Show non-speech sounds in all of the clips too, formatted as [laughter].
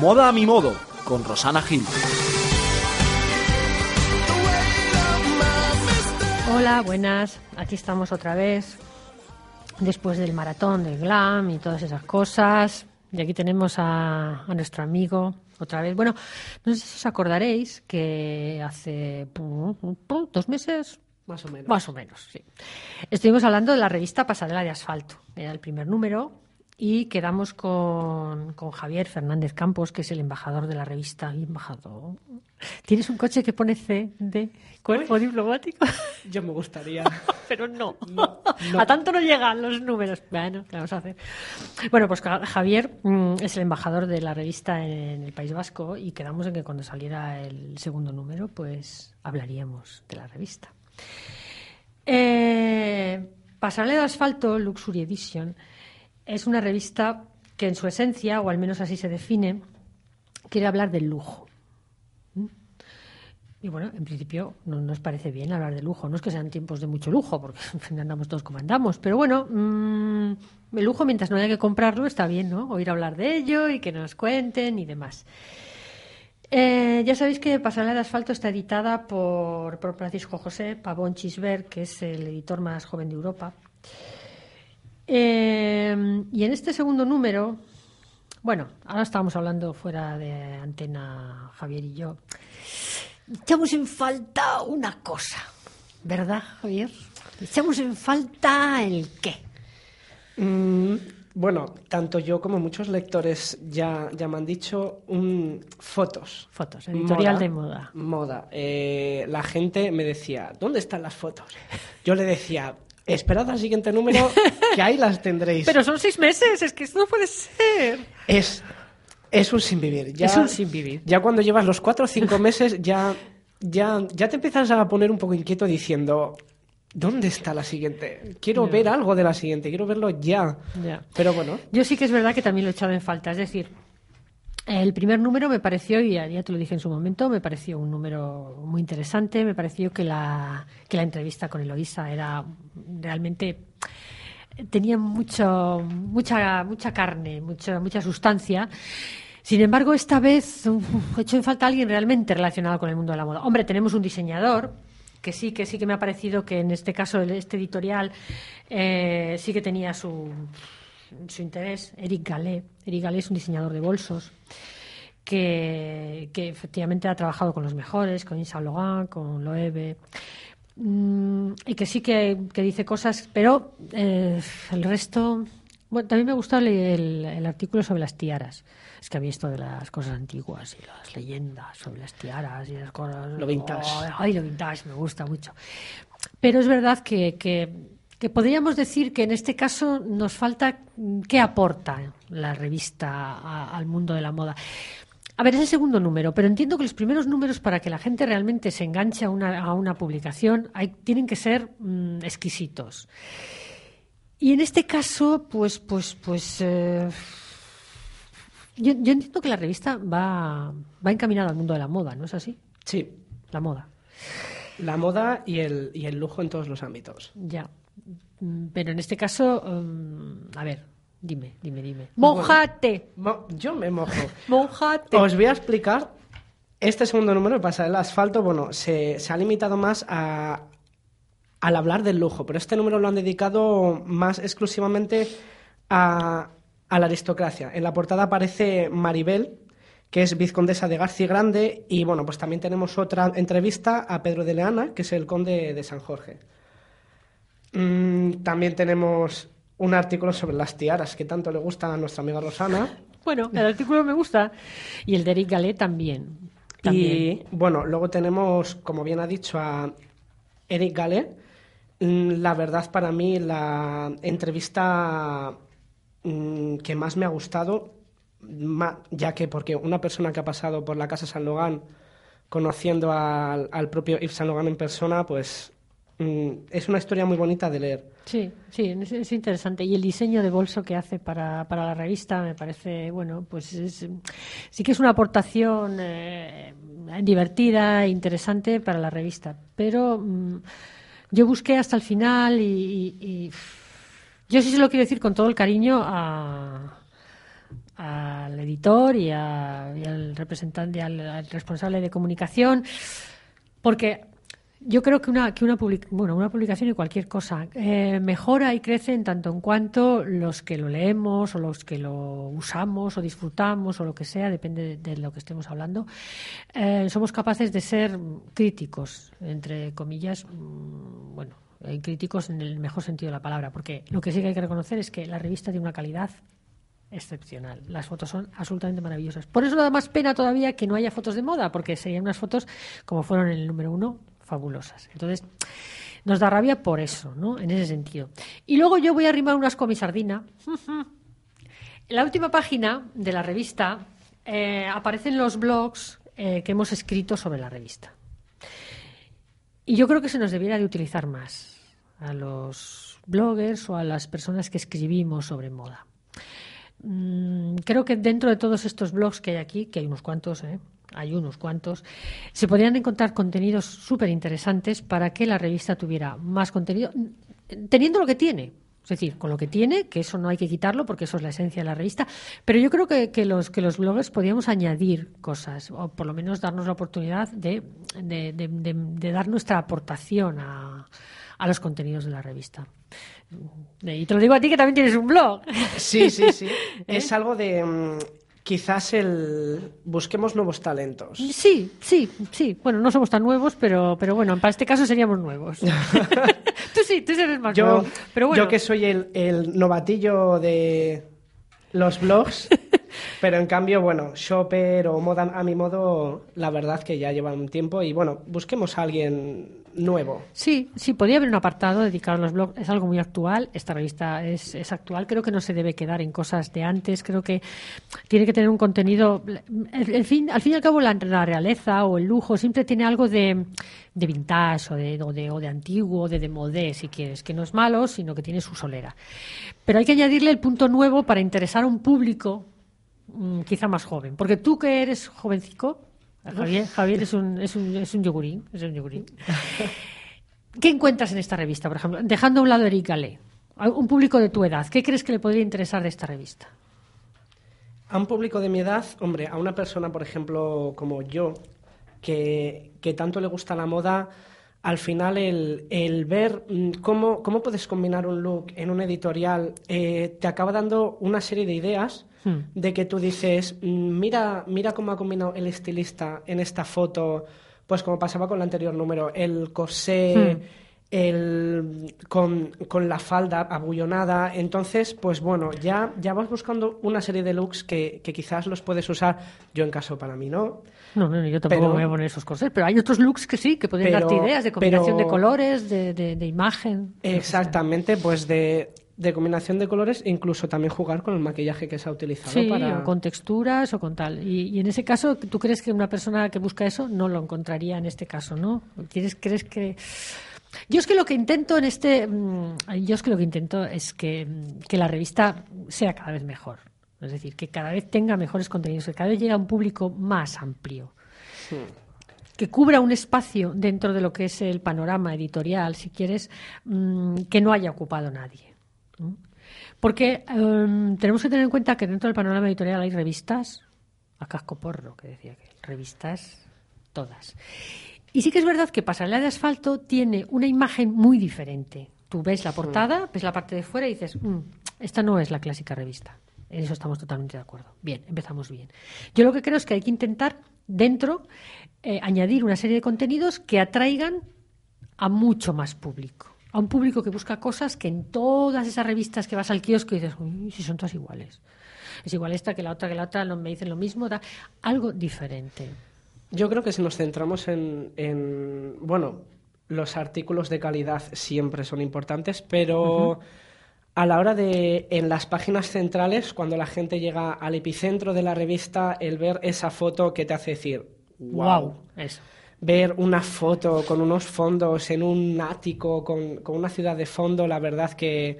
Moda a mi modo, con Rosana Gil. Hola, buenas. Aquí estamos otra vez. Después del maratón del glam y todas esas cosas. Y aquí tenemos a, a nuestro amigo otra vez. Bueno, no sé si os acordaréis que hace dos meses, Más o menos. más o menos, sí. Estuvimos hablando de la revista Pasarela de Asfalto. Era el primer número y quedamos con, con Javier Fernández Campos, que es el embajador de la revista. Embajador. ¿Tienes un coche que pone C de cuerpo diplomático? [laughs] Yo me gustaría. [laughs] Pero no. No, no. A tanto no llegan los números. Bueno, ¿qué vamos a hacer? Bueno, pues Ja- Javier mm, es el embajador de la revista en el País Vasco y quedamos en que cuando saliera el segundo número, pues hablaríamos de la revista. Eh, Pasarela de Asfalto, Luxury Edition, es una revista que en su esencia, o al menos así se define, quiere hablar del lujo. ¿Mm? Y bueno, en principio no nos parece bien hablar de lujo. No es que sean tiempos de mucho lujo, porque [laughs] en fin, andamos todos como andamos. Pero bueno, mm, el lujo, mientras no haya que comprarlo, está bien, ¿no? Oír hablar de ello y que nos cuenten y demás. Eh, ya sabéis que Pasarela de Asfalto está editada por, por Francisco José Pavón Chisber, que es el editor más joven de Europa. Eh, y en este segundo número, bueno, ahora estábamos hablando fuera de antena Javier y yo. Echamos en falta una cosa, ¿verdad, Javier? Echamos en falta el qué. Mm, bueno, tanto yo como muchos lectores ya, ya me han dicho un, fotos. Fotos, editorial de moda. Moda. Eh, la gente me decía, ¿dónde están las fotos? Yo le decía, esperad al siguiente número, que ahí las tendréis. Pero son seis meses, es que esto no puede ser. Es, es un sinvivir. Ya, Es un sinvivir. Ya cuando llevas los cuatro o cinco meses, ya, ya, ya te empiezas a poner un poco inquieto diciendo, ¿dónde está la siguiente? Quiero ver algo de la siguiente, quiero verlo ya. Ya. Pero bueno, Yo sí que es verdad que también lo he echado en falta. Es decir, el primer número me pareció, y ya, te lo dije en su momento, me pareció un número muy interesante. Me pareció que la, que la entrevista con Eloísa era realmente. tenía mucho, mucha, mucha carne, mucha, mucha sustancia. Sin embargo, esta vez he hecho en falta alguien realmente relacionado con el mundo de la moda. Hombre, tenemos un diseñador que sí, que sí que me ha parecido que en este caso este editorial eh, sí que tenía su, su interés. Eric Gallet. Eric Gallet es un diseñador de bolsos que, que efectivamente ha trabajado con los mejores, con Yves Saint Laurent, con Loewe. Mm, y que sí que, que dice cosas, pero eh, el resto. Bueno, también me gustó el, el- el artículo sobre las tiaras. Es que había esto de las cosas antiguas y las leyendas sobre las tiaras y las cosas. Lo vintage. Ay, ay, lo vintage, me gusta mucho. Pero es verdad que, que, que podríamos decir que en este caso nos falta mm, qué aporta la revista a- al mundo de la moda. A ver, es el segundo número, pero entiendo que los primeros números para que la gente realmente se enganche a una, a una publicación hay- tienen que ser mm, exquisitos. Y en este caso, pues, pues, pues, eh, yo, yo entiendo que la revista va, va encaminada al mundo de la moda, ¿no es así? sí, La moda. la moda y el, y el lujo en todos los ámbitos. Ya. Pero en este caso, mm, a ver, dime, dime, dime. ¡Mojate! Mo- Yo me mojo. [laughs] ¡Mojate! Os voy a explicar. Este segundo número, Pasar el asfalto, bueno, se, se ha limitado más a, al hablar del lujo, pero este número lo han dedicado más exclusivamente a, a la aristocracia. En la portada aparece Maribel, que es vizcondesa de García Grande, y bueno, pues también tenemos otra entrevista a Pedro de Leana, que es el conde de San Jorge. Mm, también tenemos un artículo sobre las tiaras, que tanto le gustan a nuestra amiga Rosana. [laughs] Bueno, el artículo me gusta. Y el de Eric Gallet también. También. Y bueno, luego tenemos, como bien ha dicho, a Eric Gale. Mm, La verdad, para mí, la entrevista mm, que más me ha gustado, ya que porque una persona que ha pasado por la Casa San Logan conociendo al, al propio Yves Saint Laurent en persona, pues mm, es una historia muy bonita de leer. Sí, sí, es, es interesante. Y el diseño de bolso que hace para, para la revista me parece, bueno, pues es- sí que es una aportación eh, divertida, e interesante para la revista. Pero mm, yo busqué hasta el final y, yo sí se lo quiero decir con todo el cariño a, al editor y, al representante, al, responsable de comunicación, porque yo creo que una, que una, bueno, una publicación y cualquier cosa eh, mejora y crece en tanto en cuanto los que lo leemos o los que lo usamos o disfrutamos o lo que sea, depende de, lo que estemos hablando, eh, somos capaces de ser críticos, entre comillas, mm, bueno, eh, críticos en el mejor sentido de la palabra, porque lo que sí que hay que reconocer es que la revista tiene una calidad excepcional. Las fotos son absolutamente maravillosas. Por eso da más pena todavía que no haya fotos de moda, porque serían unas fotos como fueron en el número uno, fabulosas. Entonces, nos da rabia por eso, ¿no? En ese sentido. Y luego yo voy a arrimar unas con mi sardina. [laughs] En la última página de la revista eh, aparecen los blogs eh, que hemos escrito sobre la revista. Y yo creo que se nos debiera de utilizar más a los bloggers o a las personas que escribimos sobre moda. Mm, creo que dentro de todos estos blogs que hay aquí, que hay unos cuantos, ¿eh? Hay unos cuantos, se podrían encontrar contenidos súper interesantes para que la revista tuviera más contenido, teniendo lo que tiene. Es decir, con lo que tiene, que eso no hay que quitarlo porque eso es la esencia de la revista, pero yo creo que, que los, que los bloggers podríamos añadir cosas, o por lo menos darnos la oportunidad de, de dar nuestra aportación a, a los contenidos de la revista. Y te lo digo a ti que también tienes un blog. Sí, sí, sí. [laughs] Es algo de mm, quizás el busquemos nuevos talentos. Sí, sí, sí. Bueno, no somos tan nuevos, pero, pero bueno, para este caso seríamos nuevos. [laughs] [laughs] tú sí, tú eres más yo, nuevo. Pero Yo que soy el, el novatillo de los blogs, pero en cambio, bueno, Shopper o Moda a mi modo, la verdad que ya llevan un tiempo y bueno, busquemos a alguien nuevo. Sí, sí, podría haber un apartado dedicado a los blogs. Es algo muy actual. Esta revista es, es, actual. Creo que no se debe quedar en cosas de antes. Creo que tiene que tener un contenido. El, fin, al fin y al cabo, la, realeza o el lujo siempre tiene algo de, de vintage o de, o de, o de antiguo, de, de modé, si quieres. Que no es malo, sino que tiene su solera. Pero hay que añadirle el punto nuevo para interesar a un público quizá más joven. Porque tú que eres jovencico, Javier, Javier es, un, es, un, es un yogurín. Es un yogurín. [laughs] ¿Qué encuentras en esta revista, por ejemplo? Dejando a un lado Eric Galé, un público de tu edad, ¿qué crees que le podría interesar de esta revista? A un público de mi edad, hombre, a una persona, por ejemplo, como yo, que, que tanto le gusta la moda, al final el, el ver mm, cómo, cómo, puedes combinar un look en un editorial eh, te acaba dando una serie de ideas Hmm. de que tú dices, mira, mira cómo ha combinado el estilista en esta foto, pues como pasaba con el anterior número, el corsé, hmm. el, con, la falda abullonada. Entonces, pues bueno, ya, ya vas buscando una serie de looks que, quizás los puedes usar. Yo en caso para mí no. No, yo tampoco voy a poner esos corsés, pero hay otros looks que sí, que pueden darte ideas de combinación de colores, de, de imagen. Exactamente, pues de de combinación de colores e incluso también jugar con el maquillaje que se ha utilizado sí, o con texturas o con tal. Y, en ese caso, ¿tú crees que una persona que busca eso no lo encontraría en este caso, no? ¿Quieres, ¿Crees que...? Yo es que lo que intento en este... Mm, yo es que lo que intento es que, que la revista sea cada vez mejor. Es decir, que cada vez tenga mejores contenidos, que cada vez llegue a un público más amplio. que cubra un espacio dentro de lo que es el panorama editorial, si quieres, mm, que no haya ocupado nadie. Porque em, tenemos que tener en cuenta que dentro del panorama editorial hay revistas, a casco porro, que decía que revistas todas. Y sí que es verdad que Pasarela de Asfalto tiene una imagen muy diferente. Tú ves la portada, ves la parte de fuera y dices, mm, esta no es la clásica revista. En eso estamos totalmente de acuerdo. Bien, empezamos bien. Yo lo que creo es que hay que intentar dentro eh, añadir una serie de contenidos que atraigan a mucho más público a un público que busca cosas que en todas esas revistas que vas al kiosco y dices, uy, si son todas iguales. Es igual esta que la otra, que la otra, no me dicen lo mismo, da algo diferente. Yo creo que si nos centramos en, bueno, los artículos de calidad siempre son importantes, pero a la hora de, en las páginas centrales, cuando la gente llega al epicentro de la revista, el ver esa foto que te hace decir, wow, wow eso ver una foto con unos fondos en un ático, con, una ciudad de fondo, la verdad que...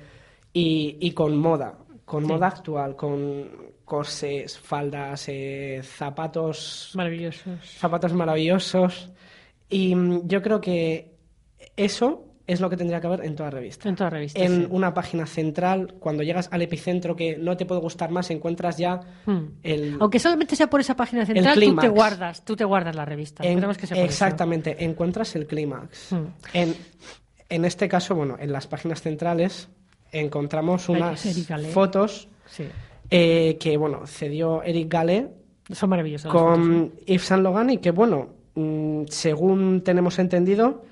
y, con moda, con moda actual, con corsés, faldas, eh, zapatos... Maravillosos. Zapatos maravillosos. Y mm, yo creo que eso es lo que tendría que haber en toda revista. En toda revista. En sí. una página central, cuando llegas al epicentro que no te puede gustar más, encuentras ya Mm. el... Aunque solamente sea por esa página central, tú te guardas, tú te guardas la revista. en- que sea por eso. exactamente, encuentras el clímax. Mm. En, en este caso, bueno, en las páginas centrales encontramos unas Eric fotos Sí. eh, que, bueno, cedió Eric Gale Son maravillosas. fotos, ¿eh? con Yves Saint Laurent y que, bueno, mm, según tenemos entendido,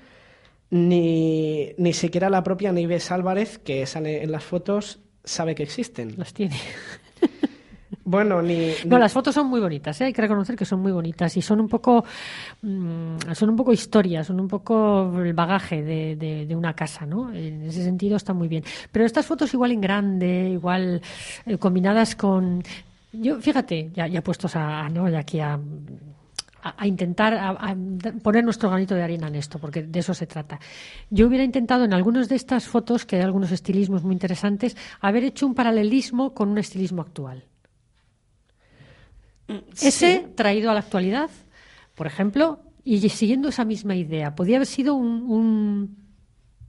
ni, ni siquiera la propia Nieves Álvarez, que sale en las fotos, sabe que existen. Las tiene. Bueno, ni... No, las fotos son muy bonitas, ¿eh? hay que reconocer que son muy bonitas y son un poco, mm, son un poco historias, son un poco el bagaje de, de- de una casa, ¿no? En ese sentido está muy bien. Pero estas fotos igual en grande, igual eh, combinadas con, yo, fíjate, ya, ya puestos a, a, ¿no? Ya aquí a, a, a intentar a- poner nuestro granito de arena en esto, porque de eso se trata. Yo hubiera intentado en algunas de estas fotos, que hay algunos estilismos muy interesantes, haber hecho un paralelismo con un estilismo actual. Ese traído a la actualidad, por ejemplo, y siguiendo esa misma idea, podía haber sido un, un-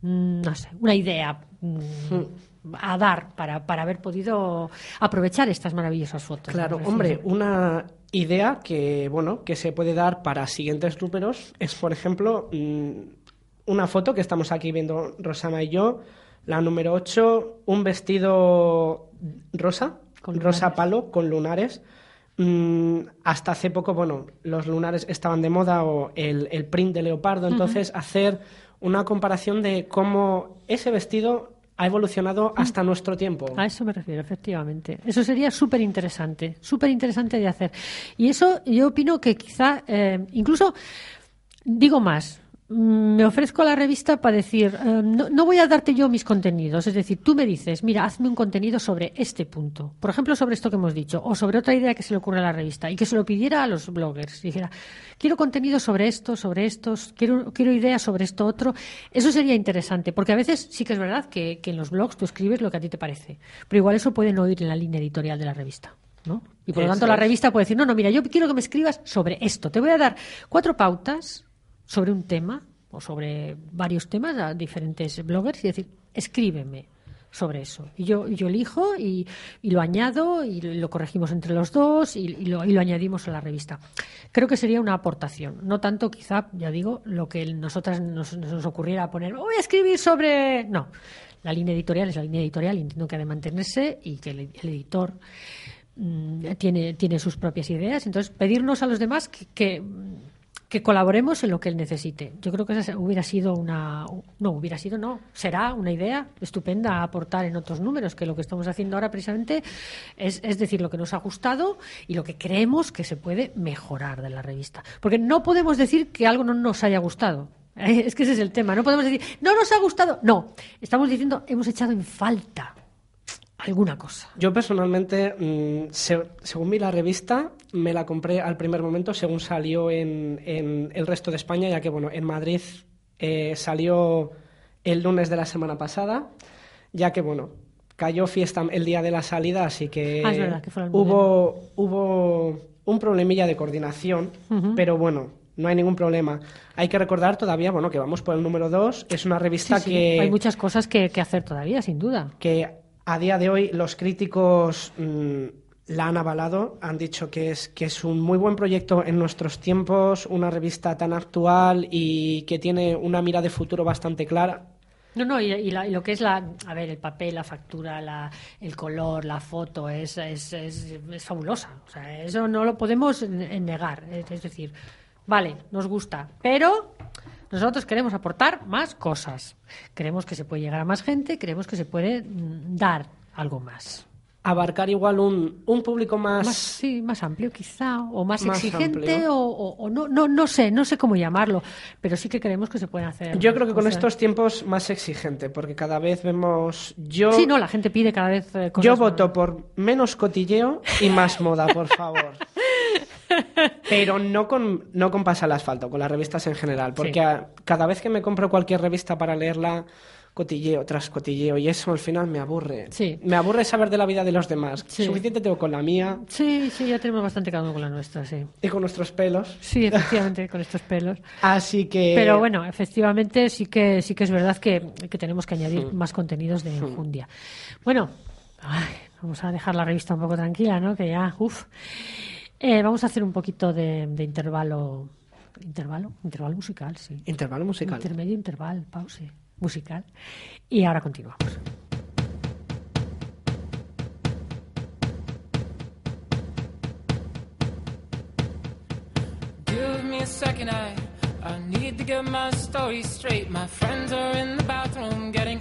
mm, no sé, una idea mm, a dar para, para haber podido aprovechar estas maravillosas fotos. Claro, ¿no? hombre, una idea que, bueno, que se puede dar para siguientes números es, por ejemplo, mm, una foto que estamos aquí viendo Rosana y yo, la número 8, un vestido rosa, Con rosa palo, con lunares. Mm, hasta hace poco, bueno, los lunares estaban de moda o el, el print de leopardo, entonces hacer una comparación de cómo ese vestido ha evolucionado hasta nuestro tiempo. A eso me refiero, efectivamente. Eso sería súper interesante, súper interesante de hacer. Y eso yo opino que quizá, eh, incluso, digo más, me ofrezco a la revista para decir, eh, no, no voy a darte yo mis contenidos, es decir, tú me dices, mira, hazme un contenido sobre este punto, por ejemplo, sobre esto que hemos dicho, o sobre otra idea que se le ocurre a la revista, y que se lo pidiera a los bloggers, dijera, quiero contenido sobre esto, sobre estos, quiero, quiero ideas sobre esto otro, eso sería interesante, porque a veces sí que es verdad que, que en los blogs tú escribes lo que a ti te parece, pero igual eso puede no ir en la línea editorial de la revista. ¿no? Y por lo tanto la revista puede decir, no, no, mira, yo quiero que me escribas sobre esto. Te voy a dar cuatro pautas sobre un tema o sobre varios temas a diferentes bloggers y decir, escríbeme sobre eso. Y yo, yo elijo y, y lo añado y lo corregimos entre los dos y, lo, y lo añadimos a la revista. Creo que sería una aportación. No tanto, quizá, ya digo, lo que nosotras nos, nos ocurriera poner, voy a escribir sobre... No, la línea editorial es la línea editorial y entiendo que ha de mantenerse y que el, el editor mm, tiene, tiene sus propias ideas. Entonces, pedirnos a los demás que, que, que colaboremos en lo que él necesite. Yo creo que esa hubiera sido una. No, hubiera sido, no. Será una idea estupenda aportar en otros números, que lo que estamos haciendo ahora precisamente es, es decir lo que nos ha gustado y lo que creemos que se puede mejorar de la revista. Porque no podemos decir que algo no nos haya gustado. [laughs] Es que ese es el tema. No podemos decir, no nos ha gustado. No. Estamos diciendo, hemos echado en falta alguna cosa. Yo personalmente, mm, se- según vi la revista, me la compré al primer momento según salió en, en el resto de España, ya que bueno, en Madrid eh, salió el lunes de la semana pasada, ya que bueno, cayó fiesta el día de la salida, así que, Ah, es verdad, que hubo, hubo un problemilla de coordinación, Ujú. pero bueno. No hay ningún problema. Hay que recordar todavía, bueno, que vamos por el número 2. Es una revista Sí, sí, que Hay muchas cosas que, que hacer todavía, sin duda. que a día de hoy los críticos mm, la han avalado, han dicho que es, que es un muy buen proyecto en nuestros tiempos, una revista tan actual y que tiene una mira de futuro bastante clara. No, no, y, y la- y lo que es la, a ver, el papel, la factura, la, el color, la foto, es, es, es, es fabulosa. O sea, eso no lo podemos negar. Es decir, vale, nos gusta, pero nosotros queremos aportar más cosas. Creemos que se puede llegar a más gente, creemos que se puede mm, dar algo más. Abarcar igual un, un público más... Más, sí, más amplio quizá, o más, Más exigente, o, o- o no, no, no sé, no sé cómo llamarlo, pero sí que creemos que se pueden hacer. Yo creo que con estos tiempos más exigente, porque cada vez vemos... Yo, Sí, no, la gente pide cada vez eh, cosas yo más. voto por menos cotilleo y más moda, por favor. [laughs] Pero no con, no con Pasa al Asfalto, con las revistas en general. Porque Sí. a- cada vez que me compro cualquier revista para leerla cotilleo tras cotilleo y eso al final me aburre. Sí. Me aburre saber de la vida de los demás. Sí. Suficiente tengo con la mía Sí, sí, ya tenemos bastante cada uno con la nuestra, sí. y con nuestros pelos. Sí, efectivamente, con estos pelos. [laughs] Así que... Pero bueno, efectivamente sí que sí que es verdad que, que tenemos que añadir más contenidos de enjundia. Bueno, ay, vamos a dejar la revista un poco tranquila, ¿no? Que ya, uff. Vamos a hacer un poquito de, de intervalo. ¿Intervalo? Intervalo musical, sí. Intervalo musical. Intermedio, intervalo, pause musical. Y ahora continuamos. Give me a second, I, I need to get my story straight. My friends are in the bathroom getting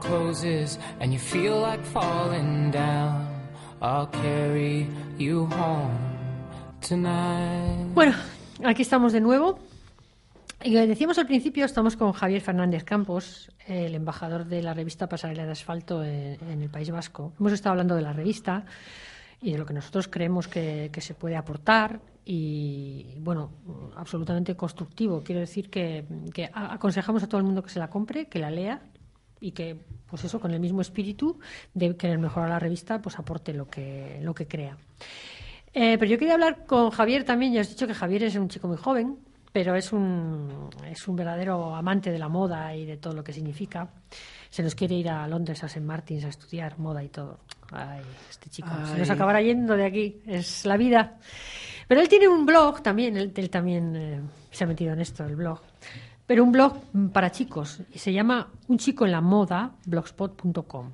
Closes and you feel like falling down, I'll carry you home tonight. Bueno, aquí estamos de nuevo. Y decíamos al principio, estamos con Javier Fernández Campos, el embajador de la revista Pasarela de Asfalto en, el País Vasco. Hemos estado hablando de la revista y de lo que nosotros creemos que, que se puede aportar y, bueno, absolutamente constructivo. Quiero decir que, que aconsejamos a todo el mundo que se la compre, que la lea y que pues eso, con el mismo espíritu de querer mejorar la revista, pues aporte lo que, lo que crea. Eh, pero yo quería hablar con Javier también. Ya has dicho que Javier es un chico muy joven, pero es un, es un verdadero amante de la moda y de todo lo que significa. Se nos quiere ir a Londres, a St. Martins, a estudiar moda y todo. Ay, este chico se nos acabará yendo de aquí. Es la vida. Pero él tiene un blog también, él, él también eh, se ha metido en esto, el blog. Pero un blog para chicos y se llama Un chico en la moda, blogspot.com.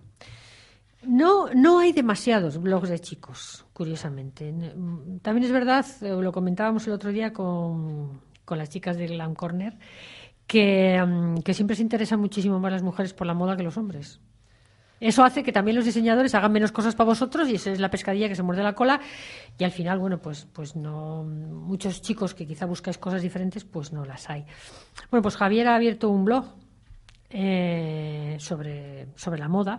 No, no hay demasiados blogs de chicos, curiosamente. Mm, También es verdad, eh, lo comentábamos el otro día con, con las chicas de Glam Corner, que, mm, que siempre se interesan muchísimo más las mujeres por la moda que los hombres. Eso hace que también los diseñadores hagan menos cosas para vosotros y esa es la pescadilla que se muerde la cola y al final, bueno, pues, pues no muchos chicos que quizá buscáis cosas diferentes, pues no las hay. Bueno, pues Javier ha abierto un blog eh, sobre, sobre la moda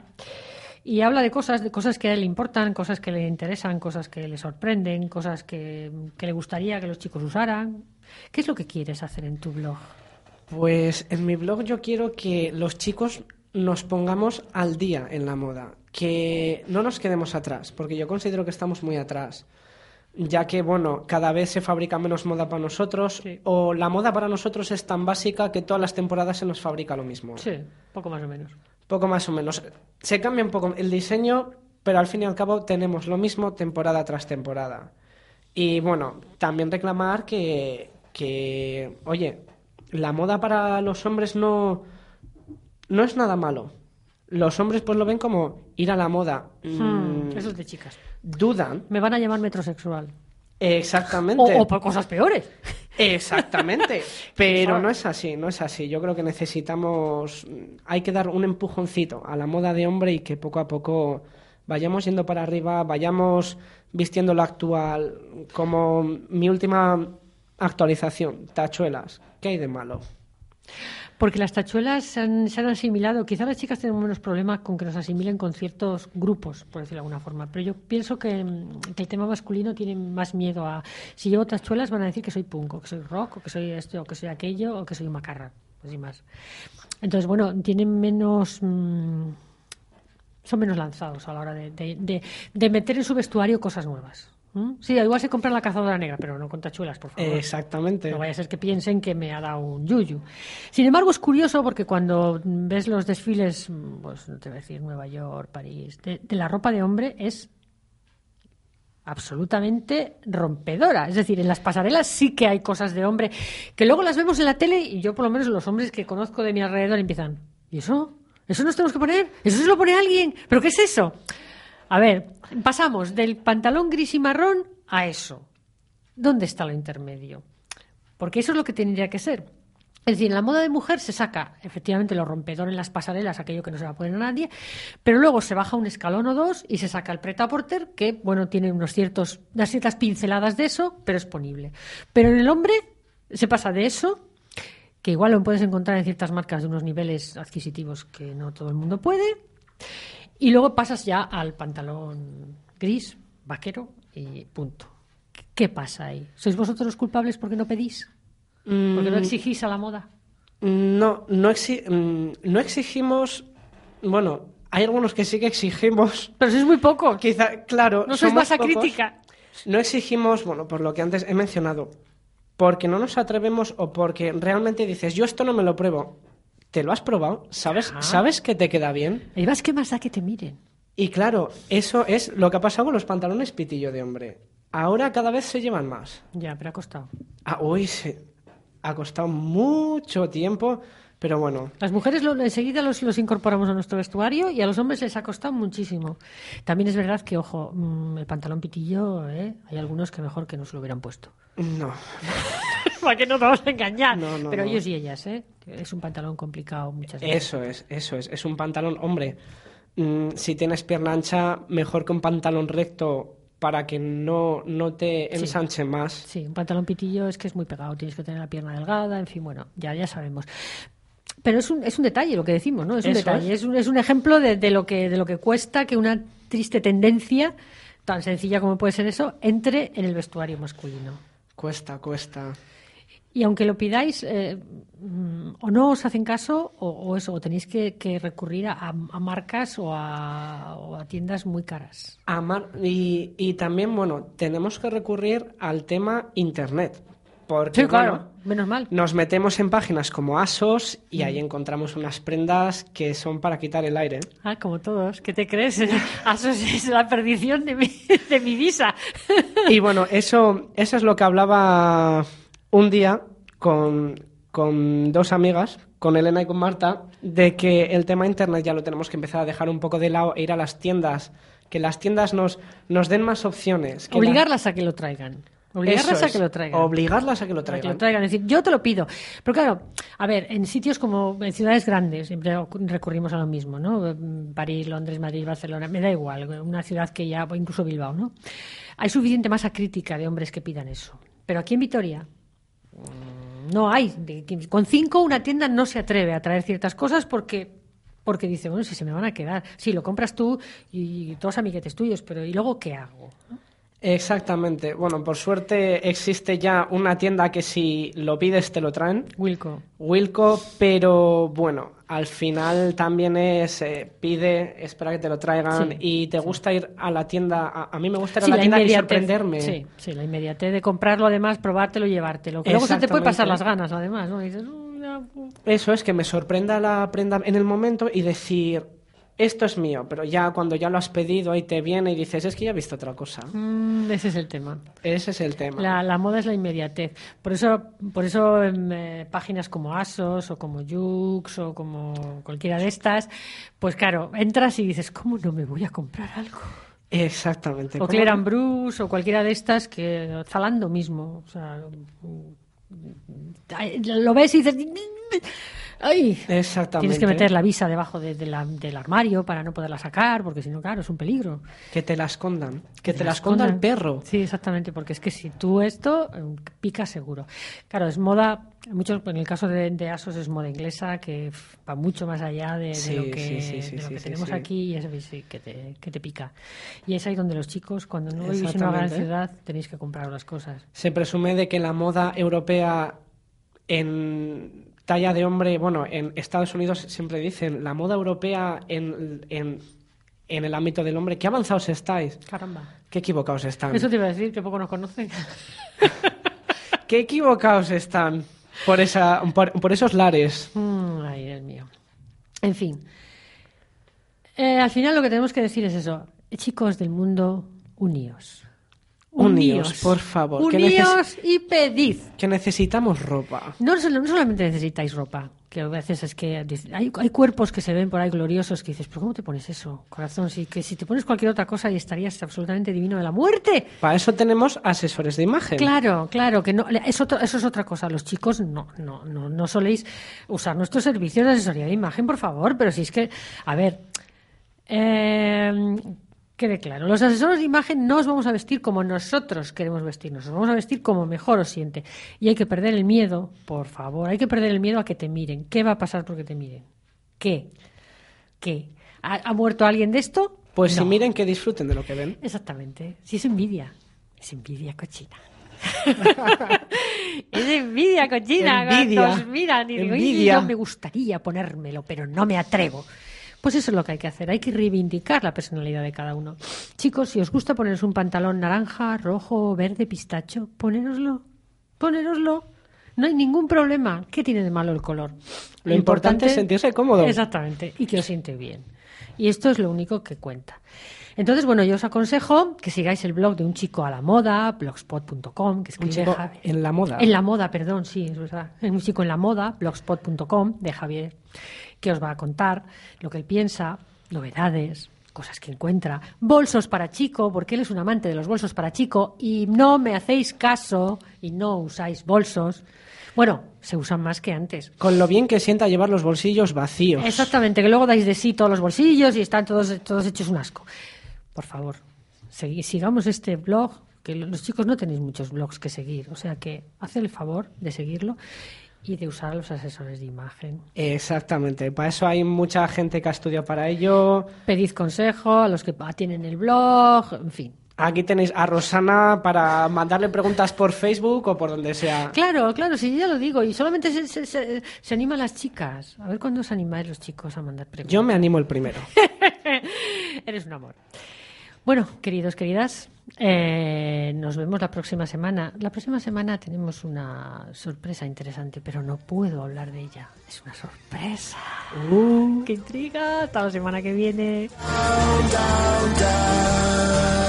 y habla de cosas, de cosas que a él le importan, cosas que le interesan, cosas que le sorprenden, cosas que, que le gustaría que los chicos usaran. ¿Qué es lo que quieres hacer en tu blog? Pues en mi blog yo quiero que los chicos nos pongamos al día en la moda, que no nos quedemos atrás, porque yo considero que estamos muy atrás, ya que, bueno, cada vez se fabrica menos moda para nosotros, Sí. o la moda para nosotros es tan básica que todas las temporadas se nos fabrica lo mismo. Sí, poco más o menos. Poco más o menos. Se cambia un poco el diseño, pero al fin y al cabo tenemos lo mismo temporada tras temporada. Y bueno, también reclamar que, que oye, la moda para los hombres no, no es nada malo. Los hombres pues lo ven como ir a la moda. Hmm, Mm, eso es de chicas. dudan. Me van a llamar metrosexual. Exactamente. O, o por cosas peores. Exactamente, [laughs] pero no es así, no es así. Yo creo que necesitamos, hay que dar un empujoncito a la moda de hombre y que poco a poco vayamos yendo para arriba, vayamos vistiendo lo actual, como mi última actualización, tachuelas. ¿Qué hay de malo? Porque las tachuelas se han, se han asimilado. Quizá las chicas tienen menos problemas con que nos asimilen con ciertos grupos, por decirlo de alguna forma. Pero yo pienso que, mm, que el tema masculino tiene más miedo a. Si llevo tachuelas, van a decir que soy punk, o que soy rock, o que soy esto, o que soy aquello, o que soy macarra. Así más. Entonces, bueno, tienen menos. mm, son menos lanzados a la hora de- de meter en su vestuario cosas nuevas. ¿Mm? Sí, igual se compra la cazadora negra, pero no con tachuelas, por favor. Exactamente. No vaya a ser que piensen que me ha dado un yuyu. Sin embargo, es curioso porque cuando ves los desfiles, pues no te voy a decir Nueva York, París, de, de la ropa de hombre es absolutamente rompedora. Es decir, en las pasarelas sí que hay cosas de hombre que luego las vemos en la tele y yo por lo menos los hombres que conozco de mi alrededor empiezan, ¿y eso? ¿Eso nos tenemos que poner? ¿Eso se lo pone alguien? ¿Pero qué es eso? A ver, pasamos del pantalón gris y marrón a eso. ¿Dónde está lo intermedio? Porque eso es lo que tendría que ser. Es decir, en la moda de mujer se saca efectivamente lo rompedor en las pasarelas, aquello que no se va a poner a nadie, pero luego se baja un escalón o dos y se saca el preta porter, que bueno, tiene unos ciertos, unas ciertas pinceladas de eso, pero es ponible. Pero en el hombre se pasa de eso, que igual lo puedes encontrar en ciertas marcas de unos niveles adquisitivos que no todo el mundo puede, y luego pasas ya al pantalón gris, vaquero y punto. ¿Qué pasa ahí? ¿Sois vosotros los culpables porque no pedís? ¿Porque no Mm, exigís a la moda? No, no, exi- mm, no exigimos. Bueno, hay algunos que sí que exigimos. Pero sois muy poco. Quizá, claro. No sois masa pocos. crítica. No exigimos, bueno, por lo que antes he mencionado, porque no nos atrevemos o porque realmente dices, yo esto no me lo pruebo. ¿Te lo has probado? ¿Sabes, Ajá. ¿sabes que te queda bien? Y vas, ¿qué más da que te miren? Y claro, eso es lo que ha pasado con los pantalones pitillo de hombre. Ahora cada vez se llevan más. Ya, pero ha costado. Ah, uy, se... ha costado mucho tiempo, pero bueno. Las mujeres lo- enseguida los, los incorporamos a nuestro vestuario y a los hombres les ha costado muchísimo. También es verdad que, ojo, mm, el pantalón pitillo, ¿eh? hay algunos que mejor que no se lo hubieran puesto. No. [laughs] Para que no te vamos a engañar. No, no, pero no. ellos y ellas, ¿eh? Es un pantalón complicado muchas veces. Eso es, eso es. Es un pantalón, hombre, mm, si tienes pierna ancha, mejor que un pantalón recto para que no, no te Sí. ensanche más. Sí, un pantalón pitillo es que es muy pegado, tienes que tener la pierna delgada, en fin, bueno, ya, ya sabemos. Pero es un, es un detalle lo que decimos, ¿no? Es un Eso detalle, es. es. un, es un ejemplo de, de lo que, de lo que cuesta que una triste tendencia, tan sencilla como puede ser eso, entre en el vestuario masculino. Cuesta, cuesta. Y aunque lo pidáis, eh, mm, o no os hacen caso, o, o eso, o tenéis que, que recurrir a, a marcas o a, o a tiendas muy caras. Amar- y, y también, bueno, tenemos que recurrir al tema Internet. Porque, Sí, claro, bueno, menos mal. nos metemos en páginas como ASOS y ahí encontramos unas prendas que son para quitar el aire. Ah, como todos. ¿Qué te crees? [laughs] Eso es la perdición de mi, [laughs] de mi visa. Y bueno, eso, eso es lo que hablaba un día con, con dos amigas, con Elena y con Marta, de que el tema Internet ya lo tenemos que empezar a dejar un poco de lado e ir a las tiendas, que las tiendas nos, nos den más opciones. que la- Obligarlas a que lo traigan. Obligarlas a que lo traigan. Obligarlas a que lo A que traigan. lo traigan. Es decir, yo te lo pido. Pero claro, a ver, en sitios como en ciudades grandes, siempre recurrimos a lo mismo, ¿no? París, Londres, Madrid, Barcelona, me da igual, una ciudad que ya, incluso Bilbao, ¿no? Hay suficiente masa crítica de hombres que pidan eso. Pero aquí en Vitoria no hay. Con cinco una tienda no se atreve a traer ciertas cosas porque porque dice, bueno, si se me van a quedar. Sí, lo compras tú y todos amiguetes tuyos, pero ¿y luego qué hago? Exactamente. Bueno, por suerte existe ya una tienda que si lo pides te lo traen. Wilco. Wilco, pero bueno, al final también es eh, pide, espera que te lo traigan Sí, y te gusta ir a la tienda. A, a mí me gusta ir a la tienda y sorprenderme. Sí, sí, la inmediatez de comprarlo, además, probártelo y llevártelo. Que luego se te puede pasar las ganas, además, ¿no? Y dices, "Mm, ya, pues". Eso es que me sorprenda la prenda en el momento y decir, esto es mío, pero ya cuando ya lo has pedido ahí te viene y dices, es que ya he visto otra cosa. Mm, ese es el tema. Ese es el tema. La, la moda es la inmediatez. Por eso, por eso em, eh, páginas como Asos o como Jux o como cualquiera de estas, pues claro, entras y dices, ¿cómo no me voy a comprar algo? Exactamente. O ¿Cómo Claire and Bruce o cualquiera de estas que Zalando mismo, o sea, mm, ay, lo ves y dices, ay, Exactamente. tienes que meter la visa debajo de- de la- del armario para no poderla sacar, porque si no, claro, es un peligro. Que te la escondan. Que te la esconda el perro. Sí, exactamente, porque es que si tú esto, eh, pica seguro. Claro, es moda, muchos, en el caso de, de Asos es moda inglesa, que va mucho más allá de, lo que, sí, sí, sí, de lo sí, que sí, tenemos aquí y sí que te, que te pica. Y es ahí donde los chicos, cuando no vivís en una gran ciudad, tenéis que comprar las cosas. Se presume de que la moda europea en talla de hombre, bueno, en Estados Unidos siempre dicen, la moda europea en, en, en el ámbito del hombre, qué avanzados estáis, Caramba. qué equivocados están. Eso te iba a decir, que poco nos conocen. [laughs] Qué equivocados están por, esa, por, por esos lares. Mm, ay, Dios mío. En fin. Eh, al final lo que tenemos que decir es eso. Chicos del mundo, uníos. Uníos, por favor, que Uníos y pedid. Que necesitamos ropa. No, no solamente necesitáis ropa, que a veces es que hay, hay cuerpos que se ven por ahí gloriosos que dices, ¿pero cómo te pones eso, corazón? Si, que si te pones cualquier otra cosa y estarías absolutamente divino de la muerte. Para eso tenemos asesores de imagen. Claro, claro, que no, eso es otra cosa. Los chicos no, no, no, no soléis usar nuestros servicios de asesoría de imagen, por favor, pero si es que, a ver, eh, quede claro, los asesores de imagen no os vamos a vestir como nosotros queremos vestirnos, os vamos a vestir como mejor os siente. Y hay que perder el miedo, por favor, hay que perder el miedo a que te miren. ¿Qué va a pasar porque te miren? ¿Qué? ¿Qué? ¿Ha, ha muerto alguien de esto? Pues si miren que disfruten de lo que ven. Exactamente. Si es envidia. Es envidia cochina. [laughs] es envidia cochina. Envidia. miran y digo, "Ay, Envidia. yo me gustaría ponérmelo, pero no me atrevo. Pues eso es lo que hay que hacer. Hay que reivindicar la personalidad de cada uno. Chicos, si os gusta poneros un pantalón naranja, rojo, verde, pistacho, ponéroslo. Ponéroslo. No hay ningún problema. ¿Qué tiene de malo el color? Lo importante es sentirse cómodo. Exactamente. Y que os siente bien. Y esto es lo único que cuenta. Entonces, bueno, yo os aconsejo que sigáis el blog de un chico a la moda, blogspot.com, que Un escribe chico Javi- en la moda. En la moda, perdón, sí, es verdad. Un chico en la moda, blogspot.com, de Javier, que os va a contar lo que él piensa, novedades, cosas que encuentra, bolsos para chico, porque él es un amante de los bolsos para chico, y no me hacéis caso y no usáis bolsos. Bueno, se usan más que antes. Con lo bien que sienta llevar los bolsillos vacíos. Exactamente, que luego dais de sí todos los bolsillos y están todos, todos hechos un asco. Por favor, sigamos este blog, que lo- los chicos no tenéis muchos blogs que seguir, o sea que haced el favor de seguirlo y de usar a los asesores de imagen. Exactamente. Para eso hay mucha gente que ha estudiado para ello. Pedid consejo a los que tienen el blog, en fin, Aquí tenéis a Rosana para mandarle preguntas por Facebook o por donde sea. Claro, claro, sí, ya lo digo. Y solamente se, se, se, se animan las chicas. A ver cuándo os animáis los chicos a mandar preguntas. Yo me animo el primero. [laughs] Eres un amor. Bueno, queridos, queridas, eh, nos vemos la próxima semana. La próxima semana tenemos una sorpresa interesante, pero no puedo hablar de ella. Es una sorpresa. ¡Qué intriga! Hasta la semana que viene. down, down.